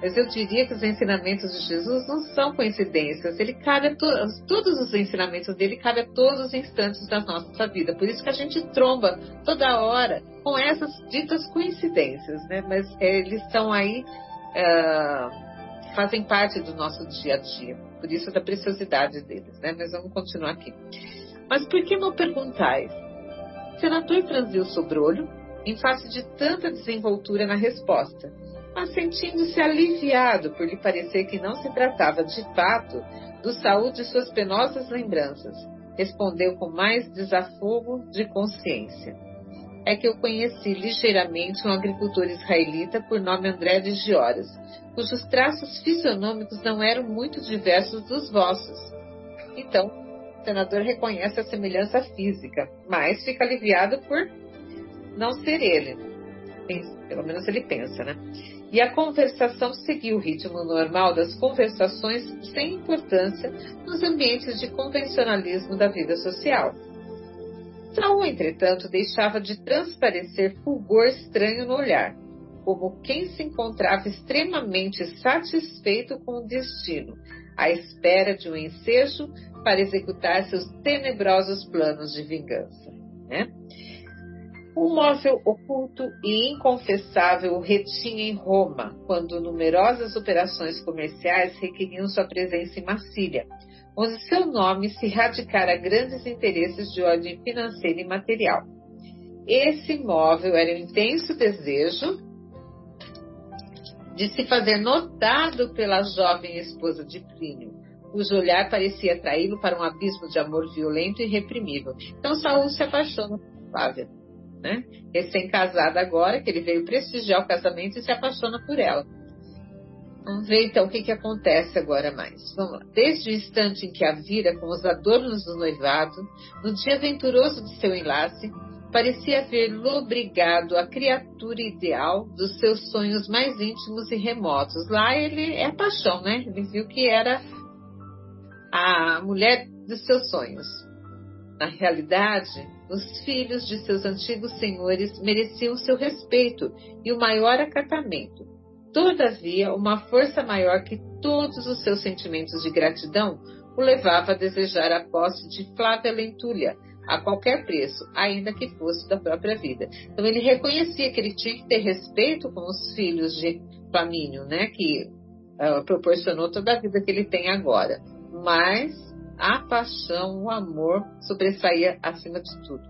Mas eu diria que os ensinamentos de Jesus não são coincidências. Ele cabe a to todos os ensinamentos dele cabem a todos os instantes da nossa vida. Por isso que a gente tromba toda hora com essas ditas coincidências, né? Mas é, eles estão aí, uh, fazem parte do nosso dia a dia por isso da preciosidade deles, né? Mas vamos continuar aqui. Mas por que não perguntais? Senador franziu o sobrolho em face de tanta desenvoltura na resposta, mas sentindo-se aliviado por lhe parecer que não se tratava de fato do saúde de suas penosas lembranças, respondeu com mais desafogo de consciência. É que eu conheci ligeiramente um agricultor israelita por nome André de Gioras, cujos traços fisionômicos não eram muito diversos dos vossos. Então, senador reconhece a semelhança física, mas fica aliviado por não ser ele. Pelo menos ele pensa, né? E a conversação seguiu o ritmo normal das conversações sem importância nos ambientes de convencionalismo da vida social. Saul, entretanto, deixava de transparecer fulgor estranho no olhar como quem se encontrava extremamente satisfeito com o destino, à espera de um ensejo para executar seus tenebrosos planos de vingança. Né? Um móvel oculto e inconfessável retinha em Roma, quando numerosas operações comerciais requeriam sua presença em Massília, onde seu nome se radicara grandes interesses de ordem financeira e material. Esse móvel era um intenso desejo de se fazer notado pela jovem esposa de Plínio, cujo olhar parecia atraí-lo para um abismo de amor violento e reprimível. Então Saul se apaixona por Flávia né? Recém-casada agora, que ele veio prestigiar o casamento e se apaixona por ela. Vamos ver então o que, que acontece agora mais. Vamos lá. Desde o instante em que a vira com os adornos do noivado, no dia venturoso de seu enlace, parecia haver lobrigado a criatura ideal dos seus sonhos mais íntimos e remotos. Lá ele é paixão, né? Ele viu que era a mulher dos seus sonhos. Na realidade, os filhos de seus antigos senhores mereciam seu respeito e o maior acatamento. Todavia, uma força maior que todos os seus sentimentos de gratidão o levava a desejar a posse de Flávia Lentulha, a qualquer preço, ainda que fosse da própria vida. Então ele reconhecia que ele tinha que ter respeito com os filhos de Flamínio, né, que uh, proporcionou toda a vida que ele tem agora. Mas a paixão, o amor sobressaía acima de tudo.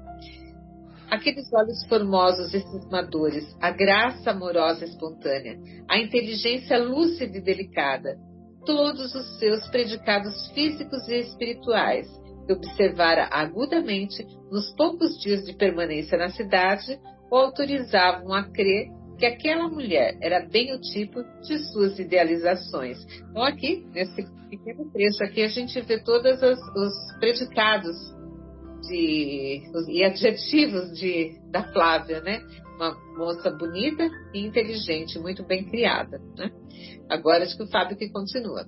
Aqueles olhos formosos e cismadores, a graça amorosa e espontânea, a inteligência lúcida e delicada, todos os seus predicados físicos e espirituais, que observara agudamente nos poucos dias de permanência na cidade, o autorizavam a crer que aquela mulher era bem o tipo de suas idealizações. Então, aqui, nesse pequeno trecho aqui, a gente vê todos os predicados de, e adjetivos de, da Flávia, né? Uma moça bonita e inteligente, muito bem criada, né? Agora acho que o Fábio que continua.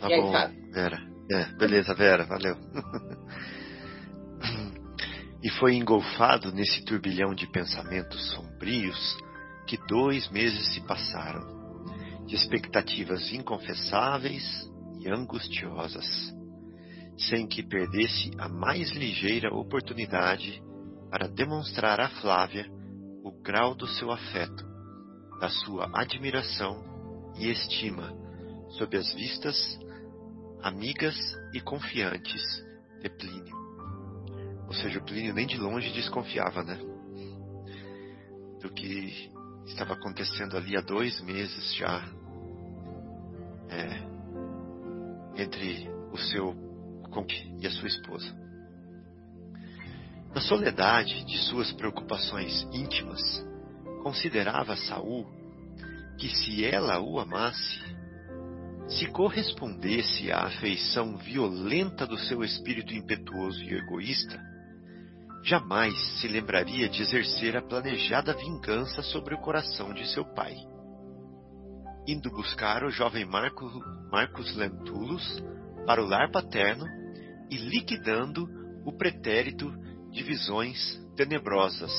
Tá e bom, aí, Fábio? Vera. É, beleza, Vera, valeu. e foi engolfado nesse turbilhão de pensamentos sombrios que dois meses se passaram, de expectativas inconfessáveis e angustiosas, sem que perdesse a mais ligeira oportunidade para demonstrar a Flávia o grau do seu afeto, da sua admiração e estima sob as vistas amigas e confiantes de Plínio. Ou seja, Plínio nem de longe desconfiava, né? Do que estava acontecendo ali há dois meses já é, entre o seu e a sua esposa. Na soledade de suas preocupações íntimas, considerava Saul que se ela o amasse, se correspondesse à afeição violenta do seu espírito impetuoso e egoísta, jamais se lembraria de exercer a planejada vingança sobre o coração de seu pai. Indo buscar o jovem Marco, Marcos Lentulus para o lar paterno e liquidando o pretérito de visões tenebrosas.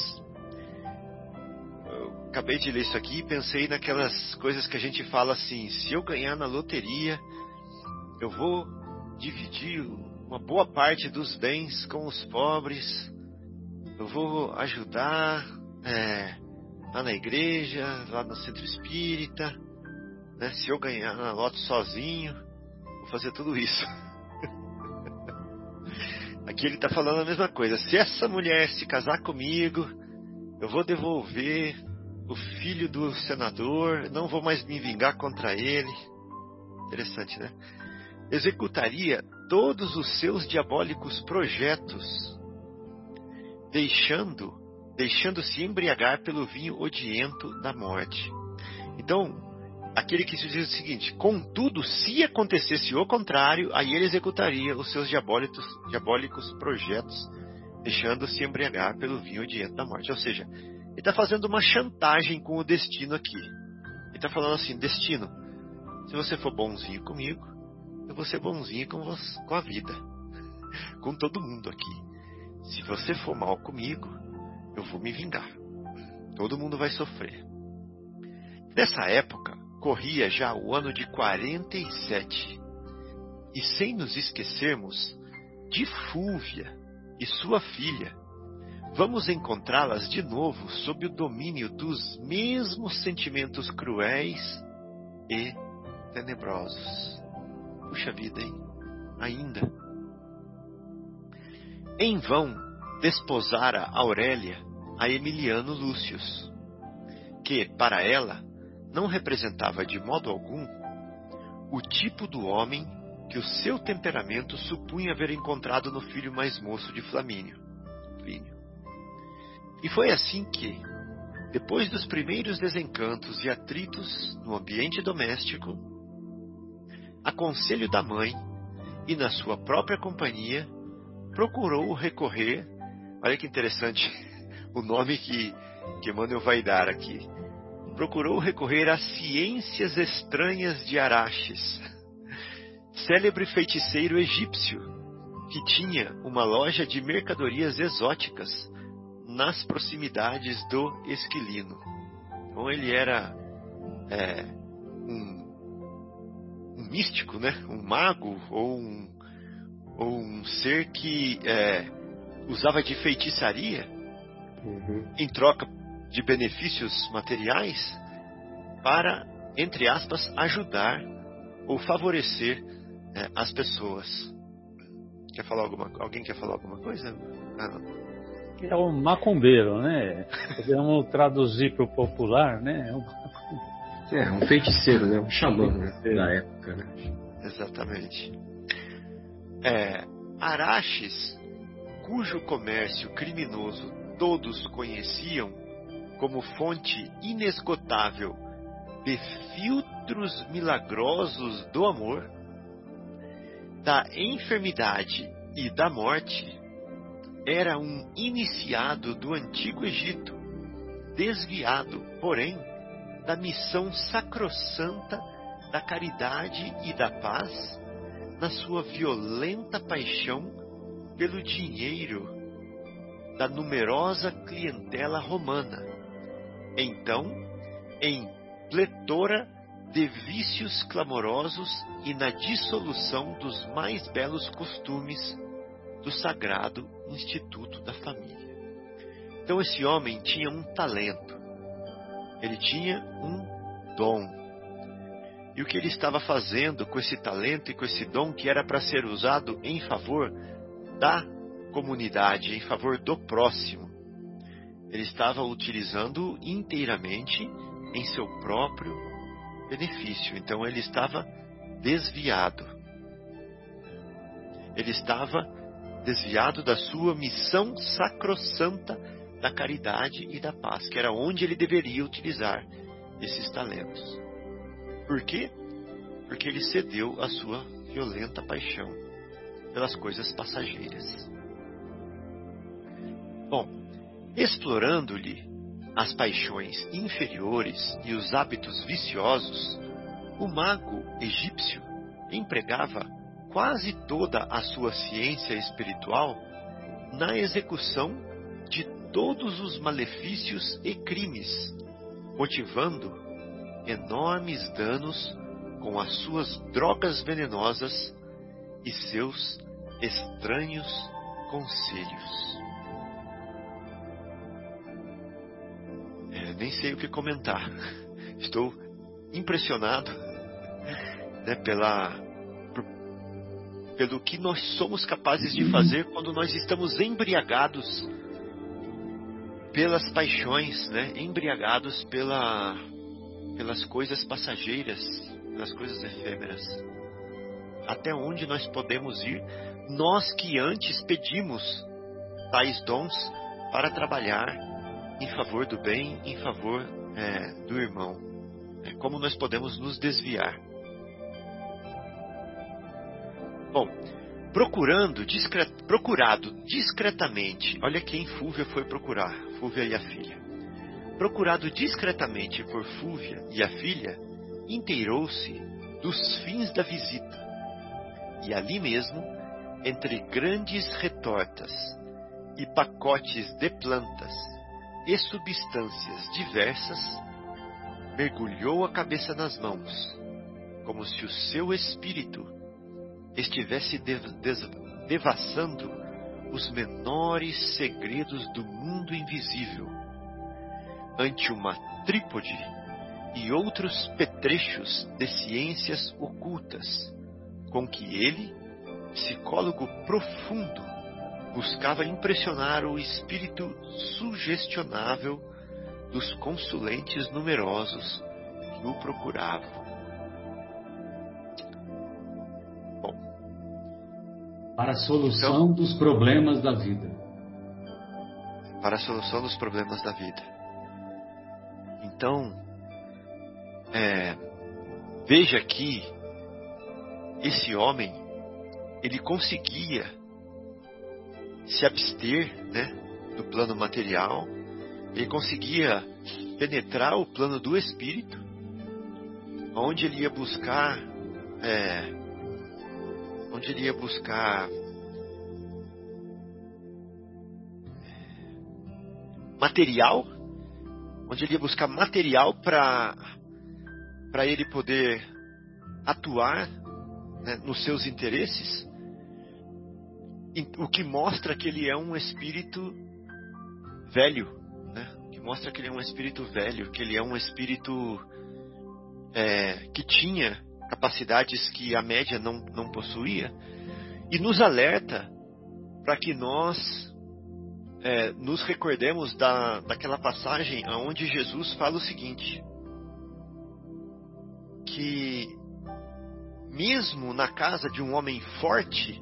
Eu acabei de ler isso aqui e pensei naquelas coisas que a gente fala assim: se eu ganhar na loteria, eu vou dividir uma boa parte dos bens com os pobres eu vou ajudar é, lá na igreja, lá no centro espírita, né? Se eu ganhar na loto sozinho, vou fazer tudo isso. Aqui ele está falando a mesma coisa. Se essa mulher se casar comigo, eu vou devolver o filho do senador, não vou mais me vingar contra ele. Interessante, né? Executaria todos os seus diabólicos projetos deixando deixando-se embriagar pelo vinho odiento da morte. Então, aquele que se diz o seguinte: contudo, se acontecesse o contrário, aí ele executaria os seus diabólicos, projetos, deixando-se embriagar pelo vinho odiento da morte. Ou seja, ele está fazendo uma chantagem com o destino aqui. Ele está falando assim: destino, se você for bonzinho comigo, eu vou ser bonzinho com, você, com a vida, com todo mundo aqui. Se você for mal comigo, eu vou me vingar. Todo mundo vai sofrer. Nessa época, corria já o ano de 47. E sem nos esquecermos de Fúvia e sua filha, vamos encontrá-las de novo sob o domínio dos mesmos sentimentos cruéis e tenebrosos. Puxa vida, hein? Ainda. Em vão desposara Aurélia a Emiliano Lúcius, que, para ela, não representava de modo algum o tipo do homem que o seu temperamento supunha haver encontrado no filho mais moço de Flamínio. Plínio. E foi assim que, depois dos primeiros desencantos e atritos no ambiente doméstico, a conselho da mãe e na sua própria companhia, procurou recorrer. Olha que interessante o nome que, que Emmanuel vai dar aqui. Procurou recorrer às ciências estranhas de Araxes, célebre feiticeiro egípcio, que tinha uma loja de mercadorias exóticas nas proximidades do Esquilino. Então ele era é, um, um, místico, né? um mago ou um, ou um ser que é, usava de feitiçaria uhum. em troca de benefícios materiais para, entre aspas, ajudar ou favorecer é, as pessoas. Quer falar alguma, alguém quer falar alguma coisa? Ah. É um macumbeiro, né? Podemos traduzir para o popular, né? É um... é um feiticeiro, né? Um xamã né? da época, né? Exatamente. É, Araches, cujo comércio criminoso todos conheciam como fonte inesgotável de filtros milagrosos do amor, da enfermidade e da morte, era um iniciado do antigo Egito, desviado, porém, da missão sacrossanta da caridade e da paz, na sua violenta paixão pelo dinheiro da numerosa clientela romana. Então, em pletora de vícios clamorosos e na dissolução dos mais belos costumes do sagrado instituto da família. Então esse homem tinha um talento, ele tinha um dom. E o que ele estava fazendo com esse talento e com esse dom que era para ser usado em favor da comunidade, em favor do próximo, ele estava utilizando inteiramente em seu próprio benefício. Então ele estava desviado. Ele estava desviado da sua missão sacrossanta da caridade e da paz, que era onde ele deveria utilizar esses talentos. Por quê? Porque ele cedeu à sua violenta paixão pelas coisas passageiras. Bom, explorando-lhe as paixões inferiores e os hábitos viciosos, o mago egípcio empregava quase toda a sua ciência espiritual na execução de todos os malefícios e crimes, motivando enormes danos com as suas drogas venenosas e seus estranhos conselhos. É, nem sei o que comentar. Estou impressionado né, pela pelo que nós somos capazes de fazer quando nós estamos embriagados pelas paixões, né? embriagados pela, pelas coisas passageiras, pelas coisas efêmeras. Até onde nós podemos ir, nós que antes pedimos tais dons para trabalhar em favor do bem, em favor é, do irmão. É, como nós podemos nos desviar. Bom, procurando, procurado discretamente, olha quem Fúvia foi procurar, Fúvia e a filha. Procurado discretamente por Fúvia e a filha, inteirou-se dos fins da visita. E ali mesmo, entre grandes retortas e pacotes de plantas e substâncias diversas, mergulhou a cabeça nas mãos, como se o seu espírito estivesse devassando os menores segredos do mundo invisível ante uma trípode e outros petrechos de ciências ocultas, com que ele, psicólogo profundo, buscava impressionar o espírito sugestionável dos consulentes numerosos que o procuravam. Bom, para a solução então, dos problemas da vida. Para a solução dos problemas da vida. Então, é, veja que esse homem ele conseguia se abster né, do plano material, ele conseguia penetrar o plano do espírito, onde ele ia buscar, é, onde ele ia buscar material, onde ele ia buscar material para para ele poder atuar né, nos seus interesses, o que mostra que ele é um espírito velho, né? que mostra que ele é um espírito velho, que ele é um espírito é, que tinha capacidades que a média não, não possuía, e nos alerta para que nós é, nos recordemos da, daquela passagem onde Jesus fala o seguinte: que mesmo na casa de um homem forte,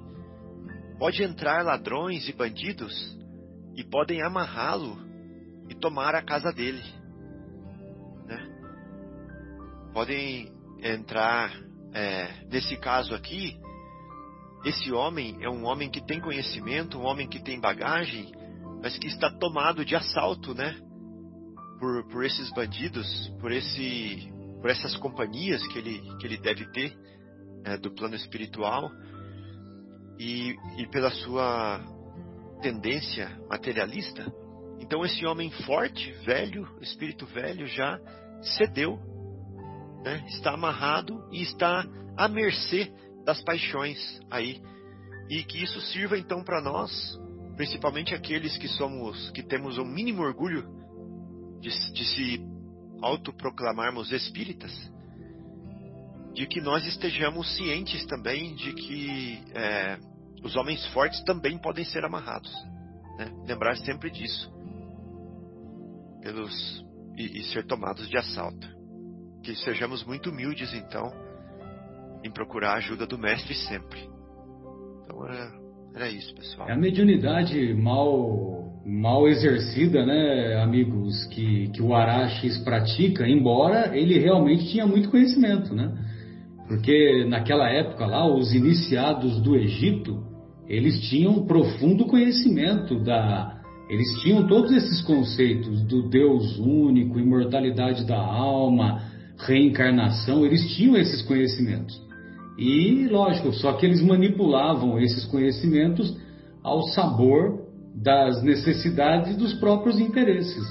pode entrar ladrões e bandidos e podem amarrá-lo e tomar a casa dele. Né? Podem entrar, é, nesse caso aqui, esse homem é um homem que tem conhecimento, um homem que tem bagagem, mas que está tomado de assalto, né? Por, por esses bandidos, por esse, por essas companhias que ele, que ele deve ter é, do plano espiritual e, e pela sua tendência materialista. Então esse homem forte, velho, espírito velho, já cedeu, né? está amarrado e está à mercê das paixões aí. E que isso sirva então para nós, principalmente aqueles que somos, que temos o mínimo orgulho de, de se autoproclamarmos espíritas, de que nós estejamos cientes também de que é, os homens fortes também podem ser amarrados. Né? Lembrar sempre disso. Pelos, e, e ser tomados de assalto. Que sejamos muito humildes, então, em procurar a ajuda do Mestre sempre. Então era, era isso, pessoal. É a mediunidade mal, mal exercida, né, amigos, que, que o Araxes pratica, embora ele realmente tinha muito conhecimento, né? Porque naquela época lá, os iniciados do Egito, eles tinham profundo conhecimento da. Eles tinham todos esses conceitos do Deus único, imortalidade da alma, reencarnação, eles tinham esses conhecimentos. E, lógico, só que eles manipulavam esses conhecimentos ao sabor das necessidades dos próprios interesses.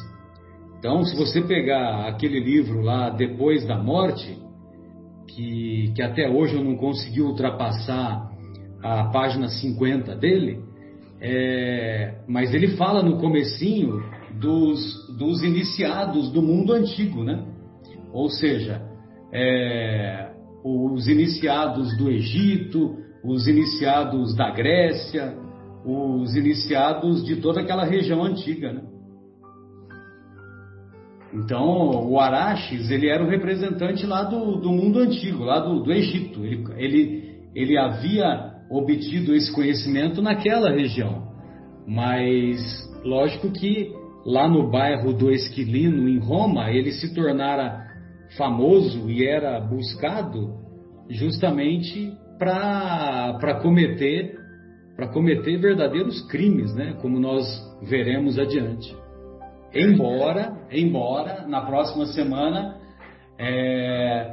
Então, se você pegar aquele livro lá, Depois da Morte, que, que até hoje eu não consegui ultrapassar a página 50 dele, é, mas ele fala no comecinho dos, dos iniciados do mundo antigo, né? Ou seja, é, os iniciados do Egito, os iniciados da Grécia, os iniciados de toda aquela região antiga, né? Então, o Araxes, ele era o representante lá do, do mundo antigo, lá do, do Egito. Ele, ele, ele havia obtido esse conhecimento naquela região. Mas, lógico que lá no bairro do Esquilino, em Roma, ele se tornara famoso e era buscado justamente para cometer para cometer verdadeiros crimes, né? Como nós veremos adiante. Embora, embora na próxima semana é,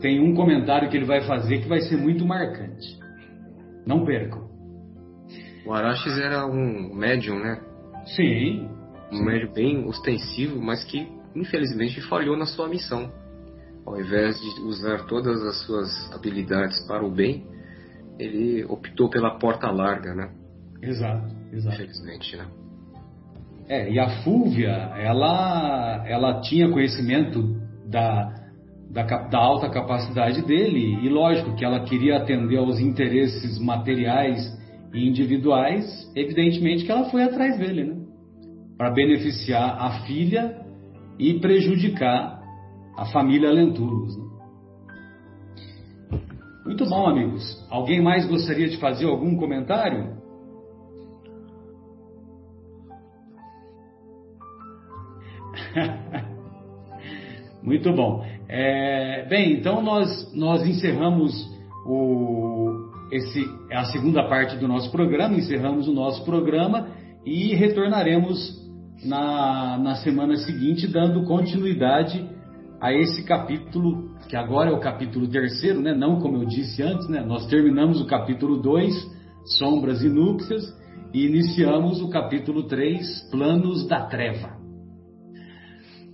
tem um comentário que ele vai fazer que vai ser muito marcante. Não percam. O Araxes era um médium, né? Sim. Um médium bem ostensivo, mas que infelizmente falhou na sua missão. Ao invés de usar todas as suas habilidades para o bem, ele optou pela porta larga, né? Exato. Exato. Infelizmente, né? É, e a Fúvia, ela, ela tinha conhecimento da, da, da, alta capacidade dele, e lógico que ela queria atender aos interesses materiais e individuais, evidentemente que ela foi atrás dele, né? Para beneficiar a filha e prejudicar a família Lentulus. Né? Muito bom, amigos. Alguém mais gostaria de fazer algum comentário? Muito bom. É, bem, então nós, nós encerramos o, esse, a segunda parte do nosso programa, encerramos o nosso programa e retornaremos na, na semana seguinte, dando continuidade a esse capítulo, que agora é o capítulo terceiro, né? não como eu disse antes, né? nós terminamos o capítulo 2, Sombras e Núpcias, e iniciamos o capítulo 3, Planos da Treva.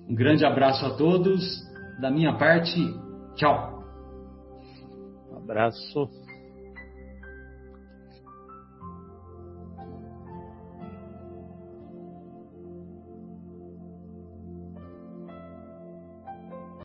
Um grande abraço a todos, da minha parte, tchau. Um abraço.